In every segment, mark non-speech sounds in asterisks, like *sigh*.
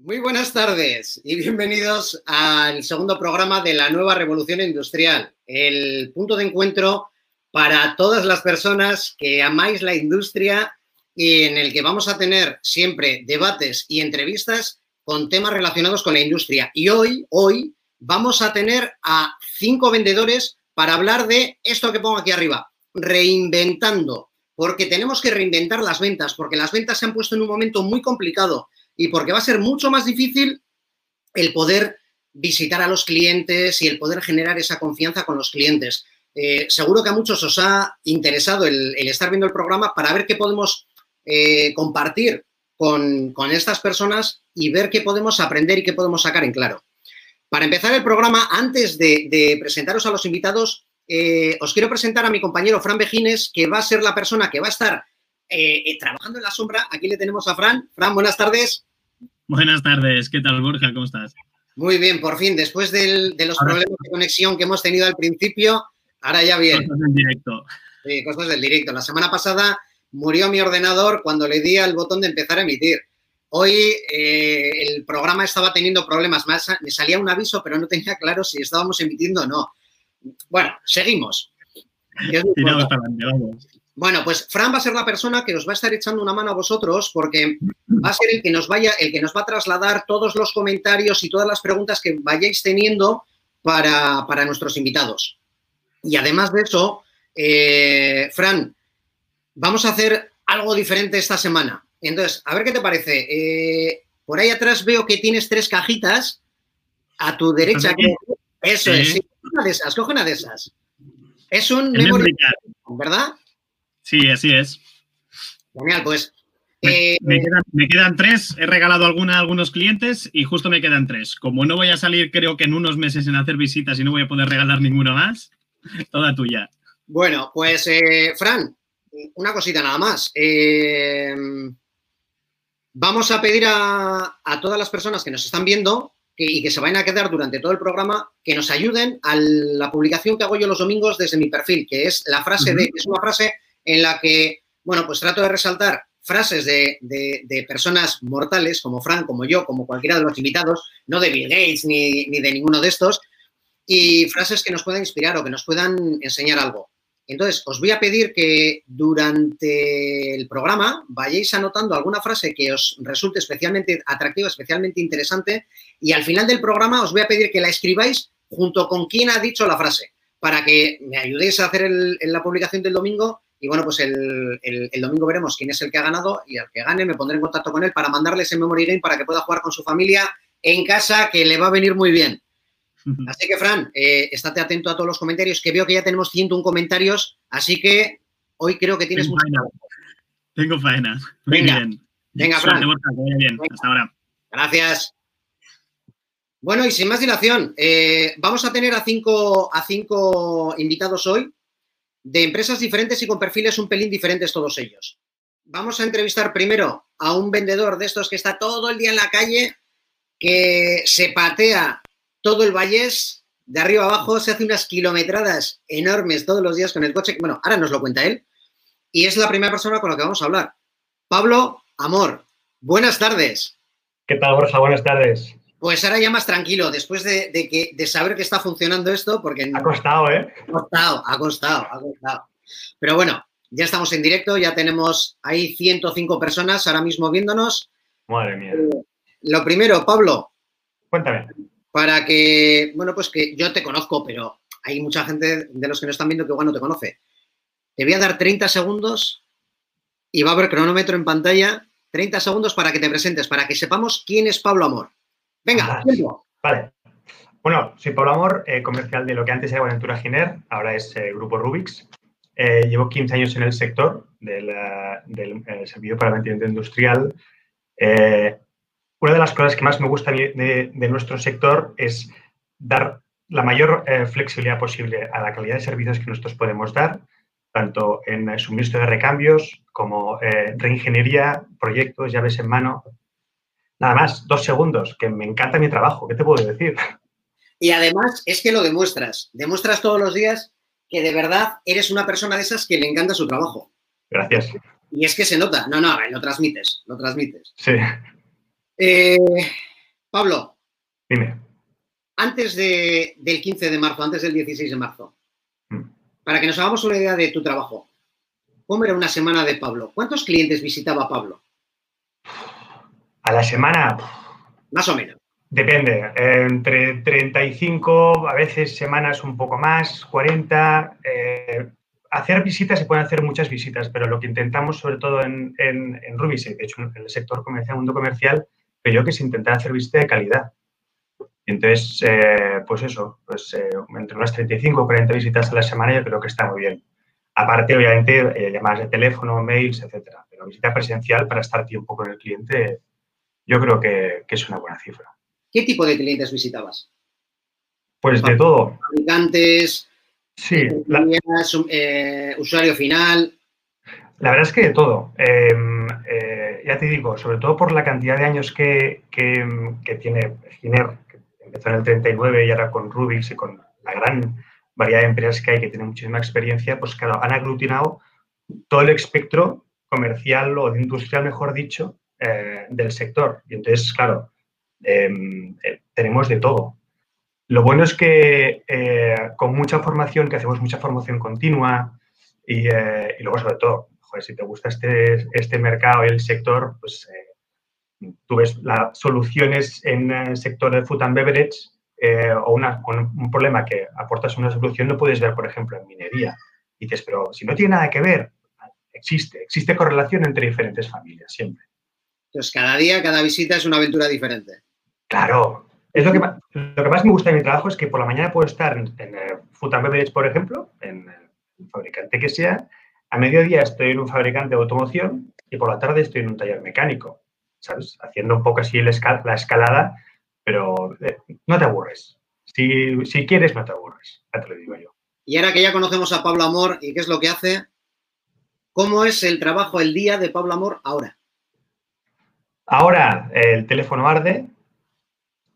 Muy buenas tardes y bienvenidos al segundo programa de la nueva revolución industrial, el punto de encuentro para todas las personas que amáis la industria y en el que vamos a tener siempre debates y entrevistas con temas relacionados con la industria. Y hoy, hoy vamos a tener a cinco vendedores para hablar de esto que pongo aquí arriba, reinventando, porque tenemos que reinventar las ventas, porque las ventas se han puesto en un momento muy complicado y porque va a ser mucho más difícil el poder visitar a los clientes y el poder generar esa confianza con los clientes. Eh, seguro que a muchos os ha interesado el, estar viendo el programa para ver qué podemos eh, compartir con, estas personas y ver qué podemos aprender y qué podemos sacar en claro. Para empezar el programa, antes de, presentaros a los invitados, eh, os quiero presentar a mi compañero Fran Bejines, que va a ser la persona que va a estar trabajando en la sombra. Aquí le tenemos a Fran. Fran, buenas tardes. Buenas tardes, ¿qué tal Borja? ¿Cómo estás? Muy bien, por fin, después de los problemas de conexión que hemos tenido al principio, ahora ya bien. Cosas del directo. Sí, cosas del directo. La semana pasada murió mi ordenador cuando le di al botón de empezar a emitir. Hoy eh, el programa estaba teniendo problemas más, me salía un aviso, pero no tenía claro si estábamos emitiendo o no. Bueno, seguimos. Bueno, pues Fran va a ser la persona que os va a estar echando una mano a vosotros porque va a ser el que nos vaya, el que nos va a trasladar todos los comentarios y todas las preguntas que vayáis teniendo para, nuestros invitados. Y además de eso, eh, Fran, vamos a hacer algo diferente esta semana. Entonces, a ver qué te parece. Eh, por ahí atrás veo que tienes tres cajitas. A tu derecha, eso es, sí. Una de esas, coge una de esas. Es un memory, ¿verdad? Sí, así es. Genial, pues. Eh, me, quedan, tres, he regalado alguna a algunos clientes y justo me quedan tres. Como no voy a salir, creo que en unos meses en hacer visitas y no voy a poder regalar ninguna más, *laughs* toda tuya. Bueno, pues, eh, Fran, una cosita nada más. Eh, vamos a pedir a, todas las personas que nos están viendo y que se vayan a quedar durante todo el programa que nos ayuden a la publicación que hago yo los domingos desde mi perfil, que es la frase de, es una frase en la que, bueno, pues trato de resaltar frases de, personas mortales como Frank, como yo, como cualquiera de los invitados, no de Bill Gates ni, de ninguno de estos, y frases que nos puedan inspirar o que nos puedan enseñar algo. Entonces, os voy a pedir que durante el programa vayáis anotando alguna frase que os resulte especialmente atractiva, especialmente interesante, y al final del programa os voy a pedir que la escribáis junto con quien ha dicho la frase, para que me ayudéis a hacer la publicación del domingo y bueno, pues el, domingo veremos quién es el que ha ganado y al que gane me pondré en contacto con él para mandarle ese memory game para que pueda jugar con su familia en casa, que le va a venir muy bien. Así que, Fran, eh, estate atento a todos los comentarios, que veo que ya tenemos 101 comentarios, así que hoy creo que tienes Tengo faena. Tengo faena. Muy venga, bien. Venga, Fran. bien. Hasta ahora. Gracias. Bueno, y sin más dilación, eh, vamos a tener a cinco, a cinco invitados hoy de empresas diferentes y con perfiles un pelín diferentes todos ellos. Vamos a entrevistar primero a un vendedor de estos que está todo el día en la calle, que se patea todo el vallés, de arriba abajo, se hace unas kilometradas enormes todos los días con el coche. Bueno, ahora nos lo cuenta él. Y es la primera persona con la que vamos a hablar. Pablo Amor, buenas tardes. ¿Qué tal, Borja? Buenas tardes. Pues ahora ya más tranquilo, después de, que, de saber que está funcionando esto, porque... Ha costado, ¿eh? Ha costado, ha costado, ha costado. Pero bueno, ya estamos en directo, ya tenemos ahí 105 personas ahora mismo viéndonos. Madre mía. Eh, lo primero, Pablo. Cuéntame. Para que, bueno, pues que yo te conozco, pero hay mucha gente de los que nos están viendo que igual no te conoce. Te voy a dar 30 segundos y va a haber cronómetro en pantalla. 30 segundos para que te presentes, para que sepamos quién es Pablo Amor. Venga, Vale. Bueno, soy Pablo Amor, eh, comercial de lo que antes era Buenaventura Giner, ahora es eh, Grupo Rubix. Eh, llevo 15 años en el sector del, servicio para mantenimiento industrial. una de las cosas que más me gusta de, de nuestro sector es dar la mayor flexibilidad posible a la calidad de servicios que nosotros podemos dar, tanto en suministro de recambios como reingeniería, proyectos, llaves en mano, Nada más, dos segundos, que me encanta mi trabajo, ¿qué te puedo decir? Y además es que lo demuestras, demuestras todos los días que de verdad eres una persona de esas que le encanta su trabajo. Gracias. Y es que se nota, no, no, lo transmites, lo transmites. Sí. Eh, Pablo. Dime. Antes del 15 de marzo, antes del 16 de marzo, mm. para que nos hagamos una idea de tu trabajo, ¿cómo era una semana de Pablo? ¿Cuántos clientes visitaba Pablo? A la semana. Más o menos. Depende, entre 35, a veces semanas un poco más, 40. Eh, hacer visitas se pueden hacer muchas visitas, pero lo que intentamos, sobre todo en, en, en de hecho en el sector comercial, mundo comercial, creo que es intentar hacer visitas de calidad. Y entonces, eh, pues eso, pues eh, entre unas 35 o 40 visitas a la semana yo creo que está muy bien. Aparte, obviamente, llamadas de teléfono, mails, etcétera. Pero visita presencial para estar tiempo con el cliente, yo creo que, que es una buena cifra. ¿Qué tipo de clientes visitabas? Pues de todo. Fabricantes, sí, eh, usuario final. La verdad es que de todo. Em, eh, ya te digo, sobre todo por la cantidad de años que, tiene Giner, que empezó en el 39 y ahora con Rubix y con la gran variedad de empresas que hay que tienen muchísima experiencia, pues claro, han aglutinado todo el espectro comercial o industrial, mejor dicho, eh, del sector. Y entonces, claro, Em, eh, tenemos de todo. Lo bueno es que eh, con mucha formación, que hacemos mucha formación continua y, luego sobre todo, si te gusta este, este mercado y el sector, pues tú ves las soluciones en el sector de food and beverage o un problema que aportas una solución, no puedes ver, por ejemplo, en minería. Y dices, pero si no tiene nada que ver, existe, existe correlación entre diferentes familias, siempre. Entonces, cada día, cada visita es una aventura diferente. Claro. Es lo que, más, lo que más me gusta de mi trabajo es que por la mañana puedo estar en, en eh, Food and Beverage, por ejemplo, en el fabricante que sea. A mediodía estoy en un fabricante de automoción y por la tarde estoy en un taller mecánico, ¿sabes? Haciendo un poco así la escalada, pero eh, no te aburres. Si, si, quieres, no te aburres, ya te lo digo yo. Y ahora que ya conocemos a Pablo Amor y qué es lo que hace, ¿cómo es el trabajo, el día de Pablo Amor ahora? Ahora el teléfono arde,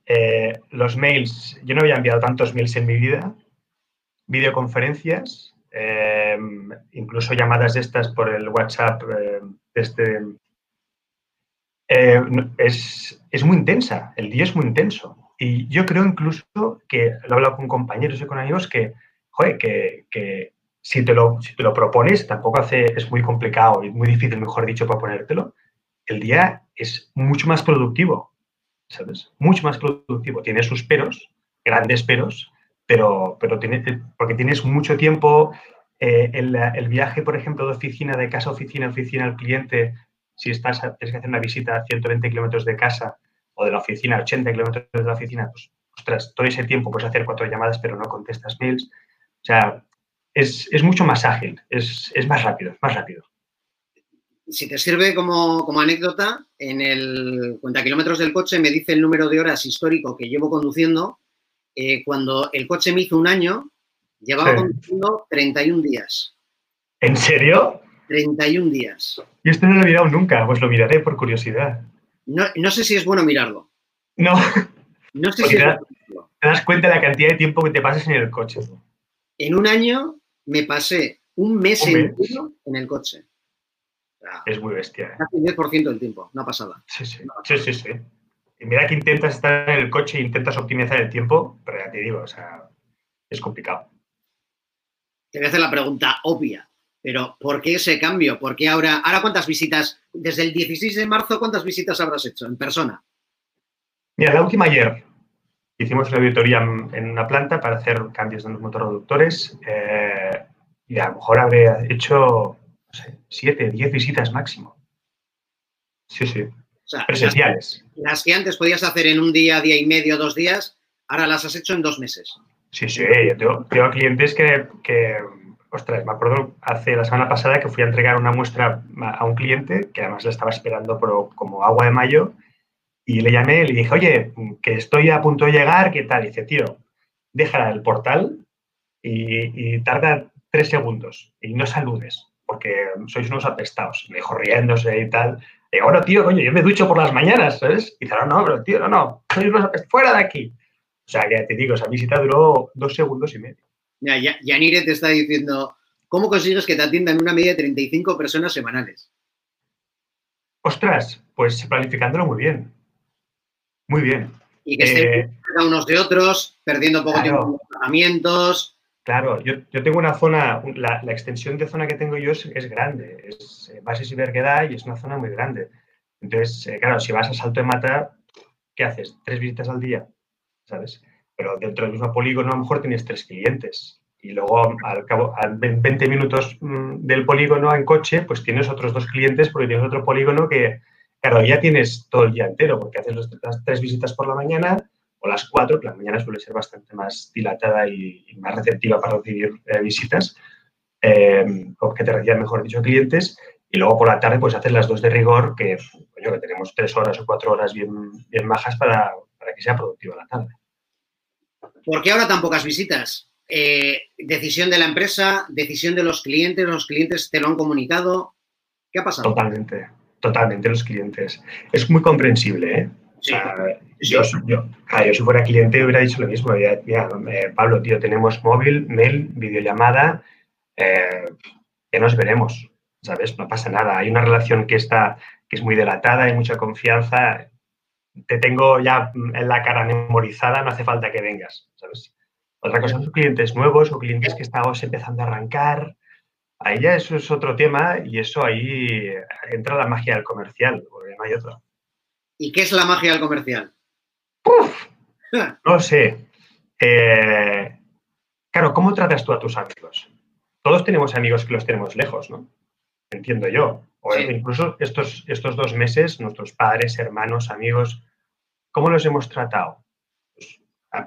eh, los mails, yo no había enviado tantos mails en mi vida, videoconferencias, eh, incluso llamadas de estas por el WhatsApp eh, este, es, es, muy intensa, el día es muy intenso. Y yo creo incluso que, lo he hablado con compañeros y con amigos, que, joder, que, que si, te lo, si te lo propones, tampoco hace, es muy complicado y muy difícil, mejor dicho, proponértelo, el día es mucho más productivo ¿sabes? Mucho más productivo. Tiene sus peros, grandes peros, pero, pero tiene, porque tienes mucho tiempo. Eh, el, viaje, por ejemplo, de oficina, de casa a oficina, oficina al cliente, si estás, tienes que hacer una visita a 120 kilómetros de casa o de la oficina a 80 kilómetros de la oficina, pues, ostras, todo ese tiempo puedes hacer cuatro llamadas, pero no contestas mails. O sea, es, es mucho más ágil, es, es más rápido, es más rápido si te sirve como, anécdota, en el cuenta kilómetros del coche me dice el número de horas histórico que llevo conduciendo. Eh, cuando el coche me hizo un año, llevaba conduciendo 31 días. ¿En serio? 31 días. Y esto no lo he mirado nunca, pues lo miraré por curiosidad. No, sé si es bueno mirarlo. No. No sé si te, te das cuenta de la cantidad de tiempo que te pasas en el coche. En un año me pasé un mes, entero en el coche es muy bestia. ¿eh? Casi 10% del tiempo, no pasada. Sí, sí, sí, sí, sí. Y mira que intentas estar en el coche e intentas optimizar el tiempo, pero ya te digo, o sea, es complicado. Te voy a hacer la pregunta obvia, pero ¿por qué ese cambio? ¿Por qué ahora, ahora cuántas visitas, desde el 16 de marzo, cuántas visitas habrás hecho en persona? Mira, la última ayer hicimos una auditoría en una planta para hacer cambios en los motorreductores eh, y a lo mejor habré hecho siete, diez visitas máximo. Sí, sí. Presenciales. Las, que antes podías hacer en un día, día y medio, dos días, ahora las has hecho en dos meses. Sí, sí. Yo tengo, clientes que, que, ostras, me acuerdo hace la semana pasada que fui a entregar una muestra a un cliente que además le estaba esperando como agua de mayo y le llamé y le dije, oye, que estoy a punto de llegar, ¿qué tal? Y dice, tío, deja el portal y, y tarda tres segundos y no saludes porque sois unos apestados. Me dijo riéndose y tal. Y digo, bueno, tío, coño, yo me ducho por las mañanas, ¿sabes? Y dice, no, no, pero tío, no, no, sois unos apestados, fuera de aquí. O sea, que te digo, esa visita duró dos segundos y medio. Ya, Yanire te está diciendo, ¿cómo consigues que te atiendan una media de 35 personas semanales? Ostras, pues planificándolo muy bien. Muy bien. Y que estén eh, unos de otros, perdiendo poco tiempo en tratamientos. Claro, yo, tengo una zona, la, extensión de zona que tengo yo es, grande, es eh, Bases y y es una zona muy grande. Entonces, eh, claro, si vas a Salto de Mata, ¿qué haces? Tres visitas al día, ¿sabes? Pero dentro del mismo polígono a lo mejor tienes tres clientes. Y luego, al cabo, a 20 minutos mm, del polígono en coche, pues tienes otros dos clientes porque tienes otro polígono que, claro, ya tienes todo el día entero porque haces las tres visitas por la mañana o las cuatro, que la mañana suele ser bastante más dilatada y, más receptiva para recibir eh, visitas, eh, o que te reciban, mejor dicho, clientes, y luego por la tarde pues haces las dos de rigor, que, que tenemos tres horas o cuatro horas bien, bien bajas para, que sea productiva la tarde. ¿Por qué ahora tan pocas visitas? Eh, decisión de la empresa, decisión de los clientes, los clientes te lo han comunicado. ¿Qué ha pasado? Totalmente, totalmente los clientes. Es muy comprensible, ¿eh? Yo, yo, si fuera cliente hubiera dicho lo mismo. Eh, Pablo, tío, tenemos móvil, mail, videollamada, eh, ya nos veremos. ¿sabes? No pasa nada. Hay una relación que está, que es muy delatada, hay mucha confianza. Te tengo ya en la cara memorizada, no hace falta que vengas, ¿sabes? Otra cosa son clientes nuevos o clientes que estamos empezando a arrancar. Ahí ya eso es otro tema y eso ahí entra la magia del comercial, porque no hay otro. ¿Y qué es la magia del comercial? *laughs* no sé. Eh, claro, ¿cómo tratas tú a tus amigos? Todos tenemos amigos que los tenemos lejos, ¿no? entiendo yo. O incluso estos, estos dos meses, nuestros padres, hermanos, amigos, ¿cómo los hemos tratado? Pues,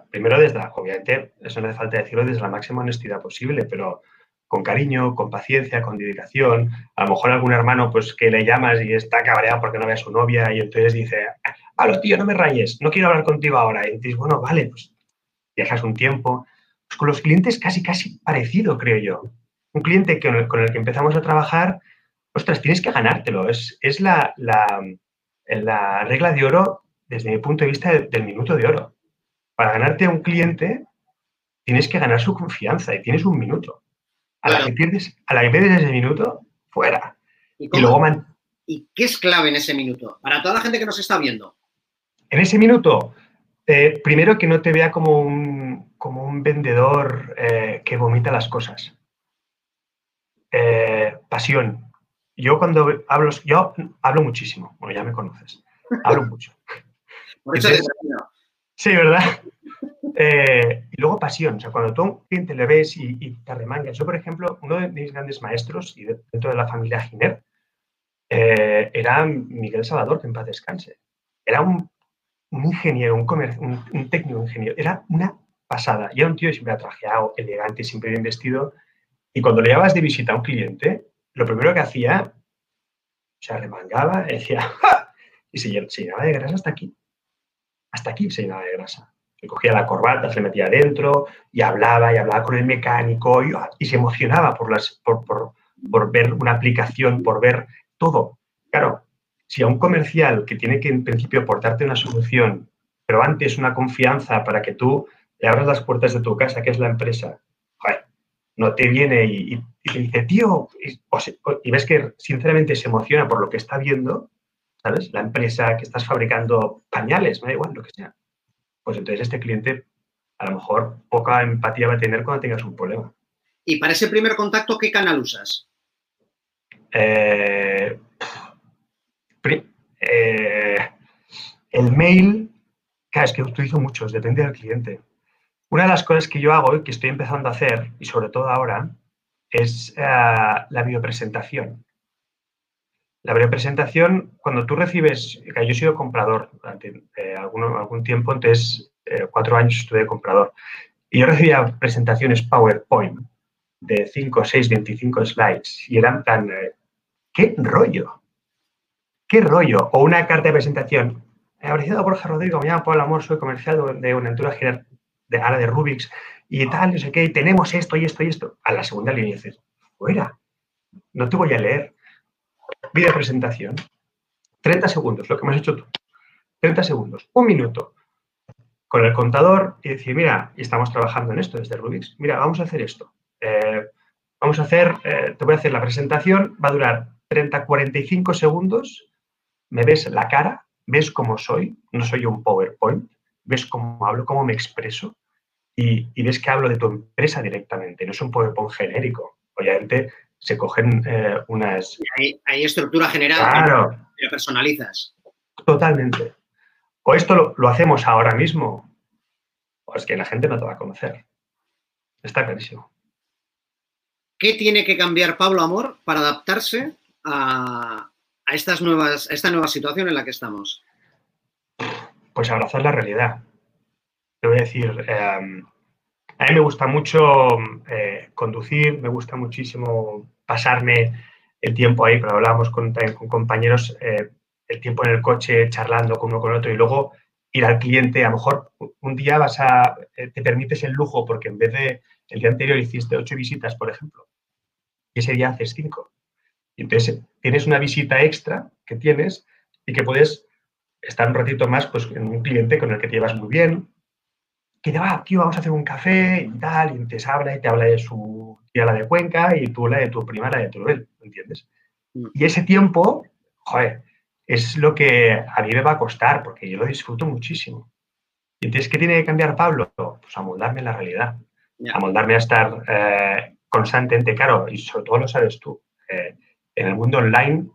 primero desde la, obviamente, eso no hace falta decirlo desde la máxima honestidad posible, pero con cariño, con paciencia, con dedicación. A lo mejor algún hermano, pues que le llamas y está cabreado porque no ve a su novia y entonces dice, lo tío, no me rayes, no quiero hablar contigo ahora. Y dices, bueno, vale, pues dejas un tiempo. Pues con los clientes casi, casi parecido, creo yo. Un cliente con el, que empezamos a trabajar ostras, tienes que ganártelo. Es, es la, la, regla de oro desde mi punto de vista del, minuto de oro. Para ganarte a un cliente, tienes que ganar su confianza y tienes un minuto. A, la, que pierdes, a la que pierdes ese minuto, fuera. ¿Y, luego ¿Y qué es clave en ese minuto? Para toda la gente que nos está viendo. En ese minuto, eh, primero que no te vea como un, como un vendedor eh, que vomita las cosas. Eh, pasión, yo cuando hablo, yo hablo muchísimo, bueno, ya me conoces, hablo *laughs* mucho. Sí, ¿verdad? *laughs* Eh, y luego pasión, o sea, cuando tú a un cliente le ves y, te remangas. Yo, por ejemplo, uno de mis grandes maestros y dentro de la familia Giner eh, era Miguel Salvador, que en paz descanse. Era un, ingeniero, un, un, técnico ingeniero, era una pasada. Y era un tío siempre atrajeado, elegante, siempre bien vestido. Y cuando le llevabas de visita a un cliente, lo primero que hacía, se arremangaba, *laughs* decía, ¡Ja! y se, llenaba de grasa hasta aquí. Hasta aquí se llenaba de grasa. Se cogía la corbata, se metía adentro y hablaba y hablaba con el mecánico y, se emocionaba por, ver una aplicación, por ver todo. Claro, si a un comercial que tiene que en principio aportarte una solución, pero antes una confianza para que tú le abras las puertas de tu casa, que es la empresa, no te viene y, te dice, tío, y, ves que sinceramente se emociona por lo que está viendo, ¿sabes? La empresa que estás fabricando pañales, me da igual, lo que sea. Pues entonces este cliente a lo mejor poca empatía va a tener cuando tengas un problema. ¿Y para ese primer contacto qué canal usas? Eh, eh, el mail, claro, es que utilizo muchos, depende del cliente. Una de las cosas que yo hago y que estoy empezando a hacer, y sobre todo ahora, es eh, la biopresentación. La biopresentación, cuando tú recibes, yo he sido comprador durante eh, algún, tiempo, entonces eh, cuatro años estuve comprador, y yo recibía presentaciones PowerPoint de 5, 6, 25 slides, y eran tan, ¿qué rollo? ¿Qué rollo? O una carta de presentación. He apreciado Borja Rodrigo, me llamo Pablo Amor, soy comercial de una entura general de ahora de Rubik's y tal, no sé qué, y tenemos esto y esto y esto. A la segunda línea dices, fuera, no te voy a leer. Video presentación. 30 segundos, lo que me has hecho tú. 30 segundos, un minuto. Con el contador y decir, mira, y estamos trabajando en esto desde Rubik's, mira, vamos a hacer esto. Eh, vamos a hacer, eh, te voy a hacer la presentación, va a durar 30, 45 segundos, me ves la cara, ves cómo soy, no soy un PowerPoint, ves cómo hablo, cómo me expreso y, ves que hablo de tu empresa directamente, no es un PowerPoint genérico. Obviamente se cogen eh, unas... Hay, estructura general, claro. pero personalizas. Totalmente. O esto lo, hacemos ahora mismo, o es que la gente no te va a conocer. Está clarísimo. ¿Qué tiene que cambiar Pablo Amor para adaptarse a, estas nuevas, esta nueva situación en la que estamos? Pues abrazar la realidad. Te voy a decir, em, a mí me gusta mucho eh, conducir, me gusta muchísimo pasarme el tiempo ahí, pero hablábamos con, con compañeros, eh, el tiempo en el coche charlando con uno con otro y luego ir al cliente, a lo mejor un día vas a, eh, te permites el lujo porque en vez de el día anterior hiciste ocho visitas, por ejemplo, y ese día haces cinco. Y entonces tienes una visita extra que tienes y que puedes estar un ratito más pues, en un cliente con el que te llevas muy bien, que te va, tío, vamos a hacer un café y tal, y te habla y te habla de su tía la de Cuenca y tú la de tu prima la de Teruel, ¿entiendes? Mm. Y ese tiempo, joder, es lo que a mí me va a costar porque yo lo disfruto muchísimo. Y entonces, ¿qué tiene que cambiar Pablo? Pues amoldarme la realidad, amoldarme a estar eh, constantemente, claro, y sobre todo lo sabes tú, eh, en el mundo online,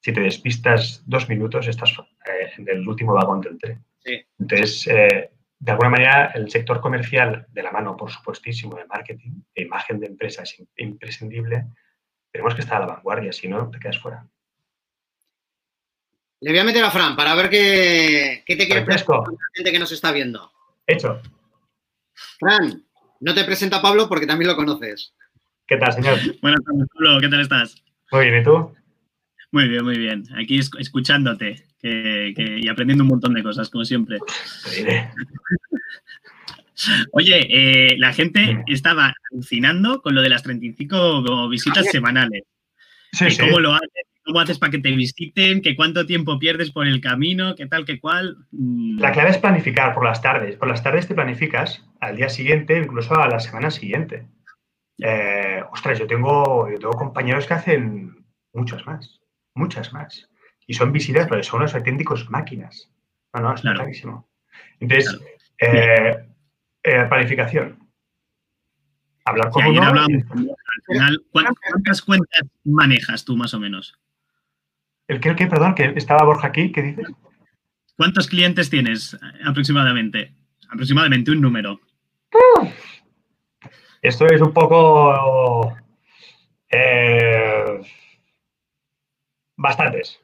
si te despistas dos minutos, estás eh, en el último vagón del tren. Entonces, de alguna manera, el sector comercial, de la mano, por supuestísimo, de marketing, de imagen de empresa es imprescindible, tenemos que estar a la vanguardia, si no, te quedas fuera. Le voy a meter a Fran para ver qué, qué te quiere presentar la gente que nos está viendo. Hecho. Fran, no te presenta Pablo porque también lo conoces. ¿Qué tal, señor? Buenas tardes, Pablo. ¿Qué tal estás? Muy bien, ¿y tú? Muy bien, muy bien. Aquí escuchándote y aprendiendo un montón de cosas, como siempre. *laughs* Oye, eh, la gente estaba alucinando con lo de las 35 visitas semanales. Sí, sí. ¿Cómo lo haces? ¿Cómo haces para que te visiten? ¿Qué cuánto tiempo pierdes por el camino? ¿Qué tal, qué cual? Mm. La clave es planificar por las tardes. Por las tardes te planificas al día siguiente, incluso a la semana siguiente. Eh, ostras, yo tengo, yo tengo compañeros que hacen muchas más, muchas más. Y son visitas, pero son unos auténticos máquinas. No, no, es clarísimo. Entonces, eh, eh, planificación. Hablar con uno. ¿cuántas cuentas manejas tú más o menos? ¿El qué, el qué? Perdón, que estaba Borja aquí, ¿qué dices? ¿Cuántos clientes tienes aproximadamente? Aproximadamente un número. Esto es un poco... Eh, bastantes.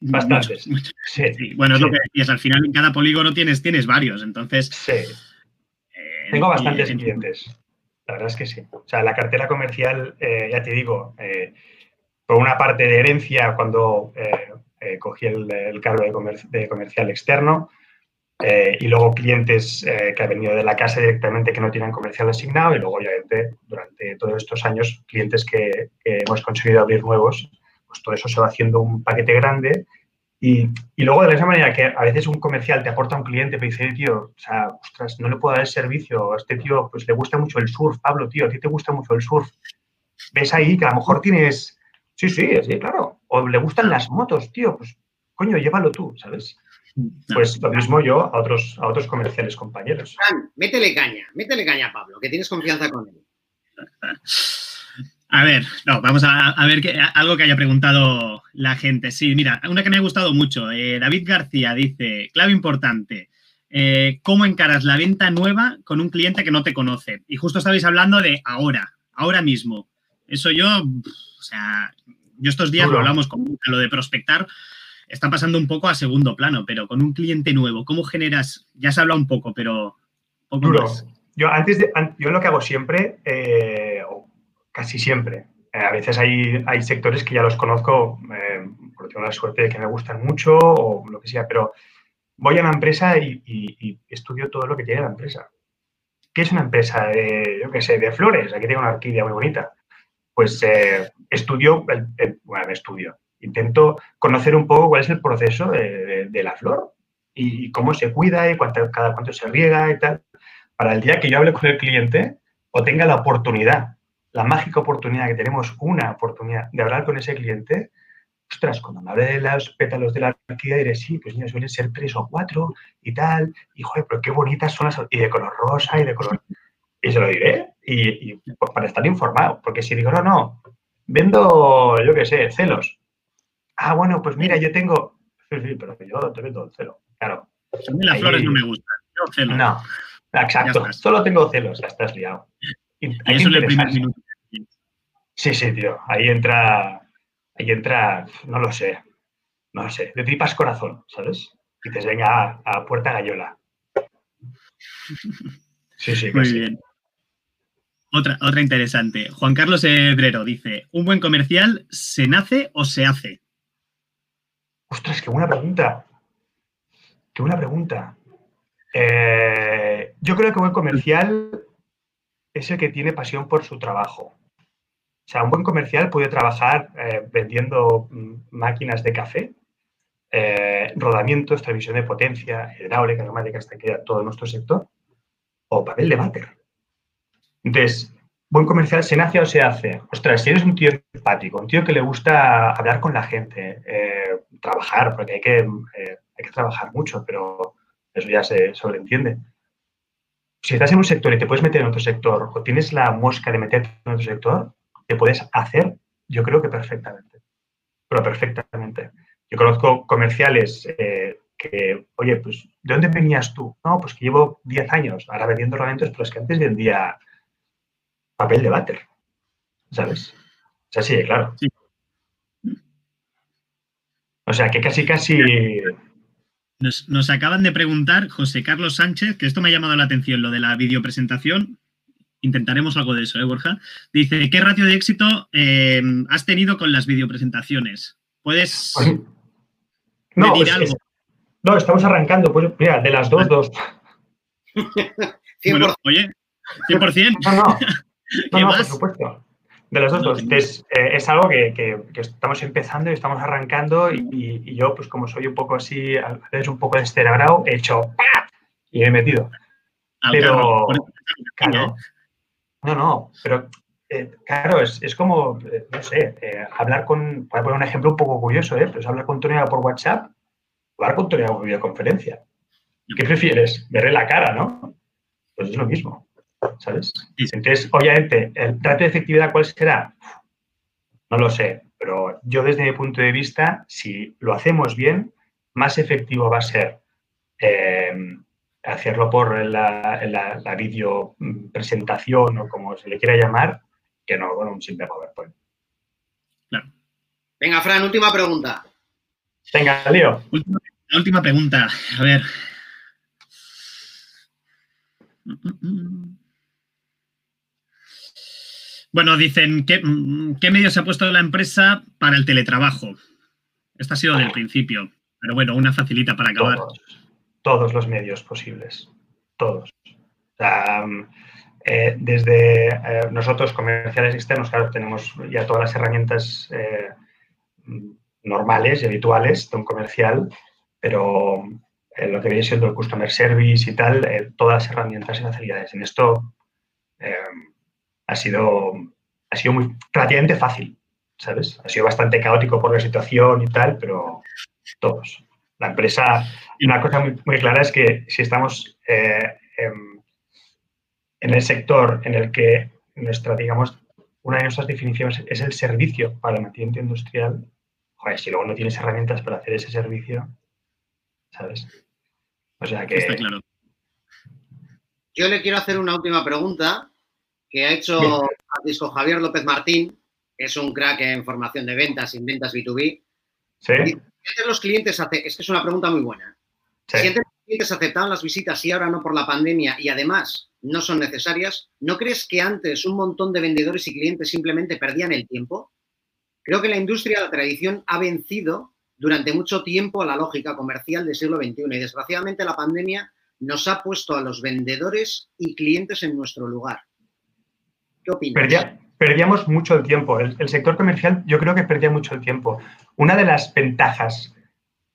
Bastantes. Sí, Bueno, es lo que decías, al final en cada polígono tienes, tienes varios, entonces... Sí. Eh, Tengo bastantes clientes. La verdad es que sí. O sea, la cartera comercial, eh, ya te digo, por una parte de herencia cuando eh, eh, cogí el, cargo de, comercial externo eh, y luego clientes que han venido de la casa directamente que no tienen comercial asignado y luego obviamente durante todos estos años clientes que, hemos conseguido abrir nuevos, pues todo eso se va haciendo un paquete grande y, luego de la misma manera que a veces un comercial te aporta un cliente y dice, tío, o sea, ostras, no le puedo dar el servicio, a este tío pues le gusta mucho el surf, Pablo, tío, a ti te gusta mucho el surf. Ves ahí que a lo mejor tienes Sí, sí, sí, claro. O le gustan las motos, tío, pues coño, llévalo tú, ¿sabes? Pues lo mismo yo a otros, a otros comerciales compañeros. Fran, métele caña, métele caña a Pablo, que tienes confianza con él. *laughs* A ver, no, vamos a, ver que, algo que haya preguntado la gente. Sí, mira, una que me ha gustado mucho. Eh, David García dice, clave importante, eh, ¿cómo encaras la venta nueva con un cliente que no te conoce? Y justo estabais hablando de ahora, ahora mismo. Eso yo, o sea, yo estos días lo hablamos con lo de prospectar, está pasando un poco a segundo plano, pero con un cliente nuevo, ¿cómo generas? Ya se habla un poco, pero Duro. Yo antes de, yo lo que hago siempre, eh, casi siempre, eh, a veces hay, hay sectores que ya los conozco, eh, porque tengo la suerte de que me gustan mucho o lo que sea, pero voy a una empresa y, estudio todo lo que tiene la empresa. ¿Qué es una empresa de, yo qué sé, de flores? Aquí tengo una orquídea muy bonita pues eh, estudio, bueno, estudio, intento conocer un poco cuál es el proceso de, la flor y cómo se cuida y cada cuánto se riega y tal, para el día que yo hable con el cliente o tenga la oportunidad, la mágica oportunidad que tenemos, una oportunidad de hablar con ese cliente, ostras, cuando me hable de los pétalos de la orquídea diré, sí, pues mira, suelen ser tres o cuatro y tal, y joder, pero qué bonitas son las, y de color rosa y de color... Y se lo diré, y, pues, para estar informado, porque si digo, no, no, vendo, yo qué sé, celos. Ah, bueno, pues mira, yo tengo... Sí, sí, pero yo te vendo el celo, claro. A mí las flores no me gustan, yo celos. No, exacto, solo tengo celos, ya estás liado. Y, eso es el primer minuto. Sí, sí, tío, ahí entra ahí entra, no lo sé, no lo sé, de tripas corazón, ¿sabes? Y te venga a, puerta gallola. Sí, sí. Muy bien. Otra, otra interesante. Juan Carlos Ebrero dice: ¿Un buen comercial se nace o se hace? Ostras, qué buena pregunta. Qué buena pregunta. Eh, yo creo que un buen comercial es el que tiene pasión por su trabajo. O sea, un buen comercial puede trabajar eh, vendiendo mm, máquinas de café, eh, rodamientos, televisión de potencia, hidráulica, neumática, hasta que todo nuestro sector, o papel de váter. Entonces, buen comercial se nace o se hace. Ostras, si eres un tío empático, un tío que le gusta hablar con la gente, eh, trabajar, porque hay que, hay que trabajar mucho, pero eso ya se sobreentiende. Si estás en un sector y te puedes meter en otro sector, o tienes la mosca de meterte en otro sector, que puedes hacer, yo creo que perfectamente. Pero perfectamente. Yo conozco comerciales eh, que, oye, pues, ¿de dónde venías tú? No, pues que llevo 10 años ahora vendiendo herramientas, pero es que antes vendía papel de váter, ¿sabes? O sea, sí, claro. O sea, que casi, casi... Nos, nos, acaban de preguntar José Carlos Sánchez, que esto me ha llamado la atención, lo de la videopresentación intentaremos algo de eso, ¿eh, Borja? Dice, ¿qué ratio de éxito eh, has tenido con las videopresentaciones? ¿Puedes no, algo? no, estamos arrancando. Pues, mira, de las dos, dos. bueno, oye, 100%. No, no, no, *laughs* no por supuesto. De las dos, dos. Entonces, eh, es algo que, que, estamos empezando y estamos arrancando y, y, yo, pues como soy un poco así, a veces un poco descerebrado, he hecho ¡pah! y me he metido. Pero, claro, no, no, pero eh, claro, es, como, eh, no sé, eh, hablar con, voy a poner un ejemplo un poco curioso, ¿eh? Pero es hablar con Tonio por WhatsApp o hablar con Tonio por videoconferencia. ¿Qué prefieres? Verle la cara, ¿no? Pues es lo mismo, ¿sabes? Entonces, obviamente, ¿el trato de efectividad cuál será? No lo sé, pero yo desde mi punto de vista, si lo hacemos bien, más efectivo va a ser hacerlo por la, la, video presentación o como se le quiera llamar, que no con un simple PowerPoint. Venga, Fran, última pregunta. Venga, Leo. la última pregunta. A ver. Bueno, dicen, ¿qué, ¿qué medios se ha puesto la empresa para el teletrabajo? Esto ha sido del principio, pero bueno, una facilita para acabar todos los medios posibles, todos. Eh, desde eh, nosotros, comerciales externos, claro, tenemos ya todas las herramientas eh, normales y habituales de un comercial, pero lo que viene siendo el customer service y tal, todas las herramientas y facilidades. En esto ha sido, ha sido muy, relativamente fácil, ¿sabes? Ha sido bastante caótico por la situación y tal, pero todos. La empresa, una cosa muy, clara es que si estamos eh, en, el sector en el que nuestra, digamos, una de nuestras definiciones es el servicio para el mantenimiento industrial, joder, si luego no tienes herramientas para hacer ese servicio, ¿sabes? O sea que... Está claro. Yo le quiero hacer una última pregunta que ha hecho Francisco Javier López Martín, que es un crack en formación de ventas, en ventas B2B. Sí los clientes, es que es una pregunta muy buena. Si antes los clientes aceptaban las visitas y ahora no por la pandemia y además no son necesarias, ¿no crees que antes un montón de vendedores y clientes simplemente perdían el tiempo? Creo que la industria de la tradición ha vencido durante mucho tiempo a la lógica comercial del siglo XXI y desgraciadamente la pandemia nos ha puesto a los vendedores y clientes en nuestro lugar. ¿Qué opinas? Perdíamos mucho el tiempo. El, sector comercial yo creo que perdía mucho el tiempo. Una de las ventajas,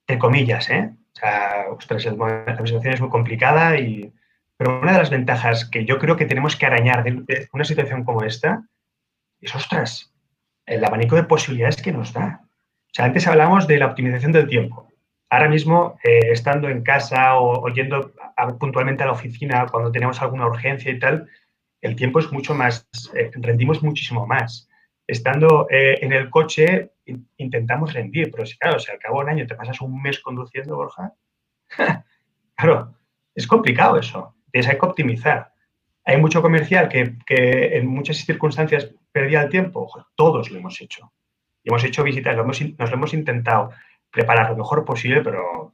de comillas, ¿eh? O sea, ostras, la situación es muy complicada, y, pero una de las ventajas que yo creo que tenemos que arañar de, una situación como esta es, ostras, el abanico de posibilidades que nos da. sea, antes hablábamos de la optimización del tiempo. Ahora mismo, eh, estando en casa o, yendo puntualmente a la oficina cuando tenemos alguna urgencia y tal, el tiempo es mucho más, eh, rendimos muchísimo más. Estando eh, en el coche, intentamos rendir, pero si, claro, al cabo de un año te pasas un mes conduciendo, Borja, *laughs* claro, es complicado eso. Tienes que optimizar. Hay mucho comercial que, en muchas circunstancias perdía el tiempo. todos lo hemos hecho. Y hemos hecho visitas, nos lo hemos intentado preparar lo mejor posible, pero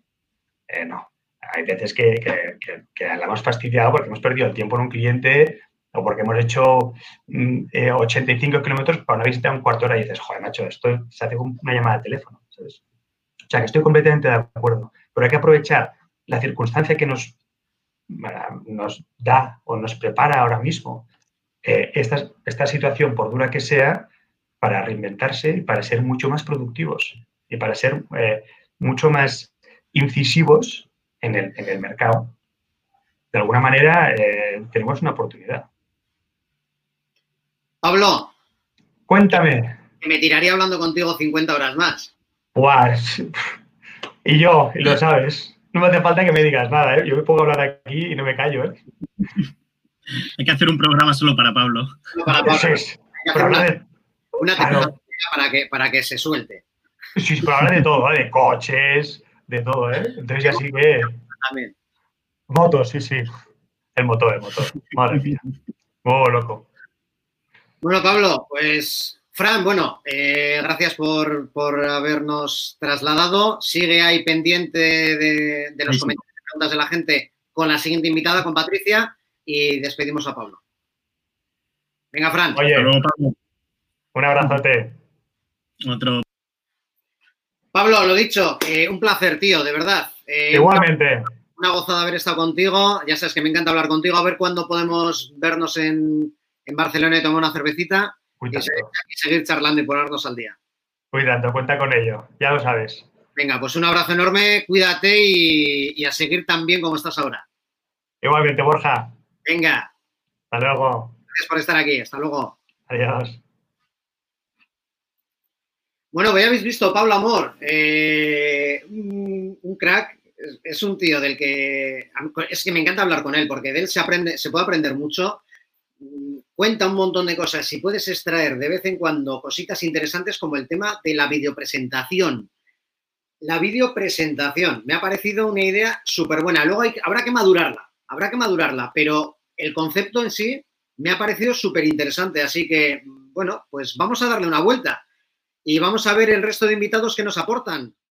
eh, no. Hay veces que, que, la hemos fastidiado porque hemos perdido el tiempo en un cliente o porque hemos hecho 85 mm, eh, kilómetros para una visita de un cuarto de hora y dices, joder, macho, esto se hace con una llamada de teléfono. O sea, que estoy completamente de acuerdo. Pero hay que aprovechar la circunstancia que nos, nos da o nos prepara ahora mismo eh, esta, esta situación, por dura que sea, para reinventarse y para ser mucho más productivos y para ser eh, mucho más incisivos en el, mercado. De alguna manera, eh, tenemos una oportunidad. Pablo. Cuéntame. Me tiraría hablando contigo 50 horas más. Pues, y yo, y lo sabes. No me hace falta que me digas nada, ¿eh? Yo me a hablar aquí y no me callo, ¿eh? Hay que hacer un programa solo para Pablo. para Pablo. una, para, que, para que se suelte. Sí, pero habla de todo, ¿vale? De coches, de todo, ¿eh? Entonces ya sí que... También. Motos, sí, sí. El motor, el motor. Madre mía. Oh, loco. Bueno, Pablo, pues, Fran, bueno, eh, gracias por, habernos trasladado. Sigue ahí pendiente de, los comentarios y preguntas de la gente con la siguiente invitada, con Patricia, y despedimos a Pablo. Venga, Fran. Oye, un abrazote. Otro. Pablo, lo dicho, eh, un placer, tío, de verdad. Eh, Igualmente. Una, gozada haber estado contigo. Ya sabes que me encanta hablar contigo. A ver cuándo podemos vernos en, Barcelona y tomar una cervecita y, seguir charlando y ponernos al día. Cuidado, cuenta con ello. Ya lo sabes. Venga, pues un abrazo enorme, cuídate y, a seguir tan bien como estás ahora. Igualmente, Borja. Venga. Hasta luego. Gracias por estar aquí. Hasta luego. Adiós. Bueno, ya habéis visto, Pablo Amor, eh, un, crack, es, un tío del que es que me encanta hablar con él porque de él se aprende, se puede aprender mucho, cuenta un montón de cosas y puedes extraer de vez en cuando cositas interesantes como el tema de la videopresentación. La videopresentación me ha parecido una idea súper buena. Luego habrá que madurarla, habrá que madurarla, pero el concepto en sí me ha parecido súper interesante. Así que, bueno, pues vamos a darle una vuelta y vamos a ver el resto de invitados que nos aportan.